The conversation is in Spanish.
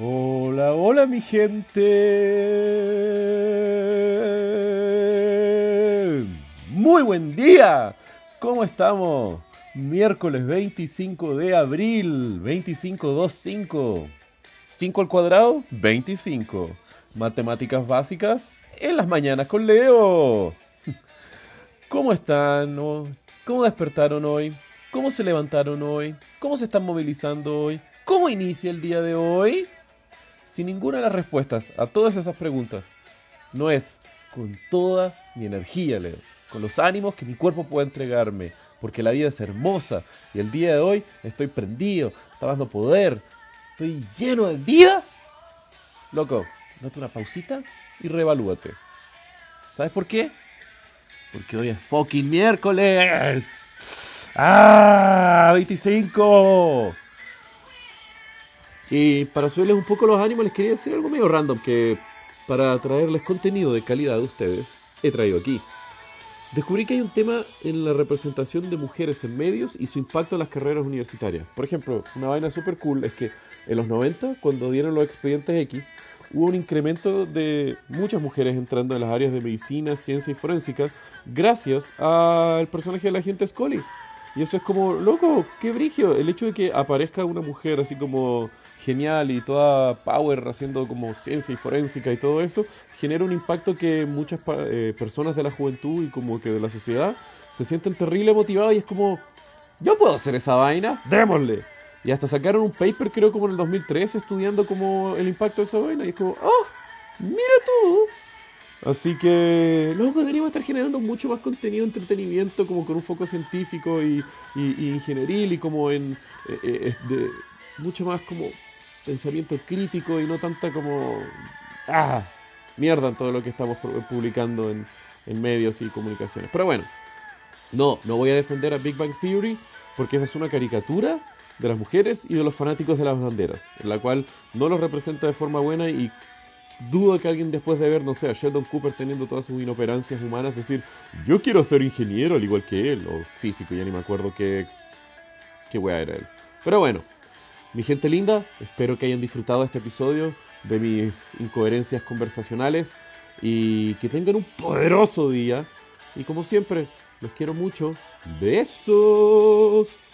Hola, hola mi gente. Muy buen día. ¿Cómo estamos? Miércoles 25 de abril, 2525. 5 al cuadrado, 25. Matemáticas básicas en las mañanas con Leo. ¿Cómo están? ¿Cómo despertaron hoy? ¿Cómo se levantaron hoy? ¿Cómo se están movilizando hoy? ¿Cómo inicia el día de hoy? Sin ninguna de las respuestas a todas esas preguntas, no es con toda mi energía, Leo, con los ánimos que mi cuerpo puede entregarme, porque la vida es hermosa y el día de hoy estoy prendido, está dando poder, estoy lleno de vida. Loco, date una pausita y reevalúate. ¿Sabes por qué? Porque hoy es fucking miércoles. ¡Ah! ¡25! Y para subirles un poco los ánimos les quería decir algo medio random que para traerles contenido de calidad a ustedes he traído aquí. Descubrí que hay un tema en la representación de mujeres en medios y su impacto en las carreras universitarias. Por ejemplo, una vaina súper cool es que en los 90, cuando dieron los expedientes X, hubo un incremento de muchas mujeres entrando en las áreas de medicina, ciencia y forénsica gracias al personaje de la gente Scully. Y eso es como, loco, qué brigio. El hecho de que aparezca una mujer así como genial y toda power haciendo como ciencia y forénsica y todo eso, genera un impacto que muchas eh, personas de la juventud y como que de la sociedad se sienten terrible motivados y es como, yo puedo hacer esa vaina, démosle. Y hasta sacaron un paper, creo, como en el 2013, estudiando como el impacto de esa vaina. Y es como, ¡oh! ¡Mira tú! Así que, luego deberíamos estar generando mucho más contenido entretenimiento, como con un foco científico y, ingenieril y como en eh, eh, de, mucho más como pensamiento crítico y no tanta como ah mierda en todo lo que estamos publicando en, en medios y comunicaciones. Pero bueno, no, no voy a defender a Big Bang Theory porque es una caricatura de las mujeres y de los fanáticos de las banderas, en la cual no los representa de forma buena y dudo que alguien después de ver, no sé, a Sheldon Cooper teniendo todas sus inoperancias humanas, decir, yo quiero ser ingeniero al igual que él, o físico, ya ni me acuerdo qué, qué wea era él. Pero bueno, mi gente linda, espero que hayan disfrutado este episodio de mis incoherencias conversacionales y que tengan un poderoso día. Y como siempre, los quiero mucho. Besos.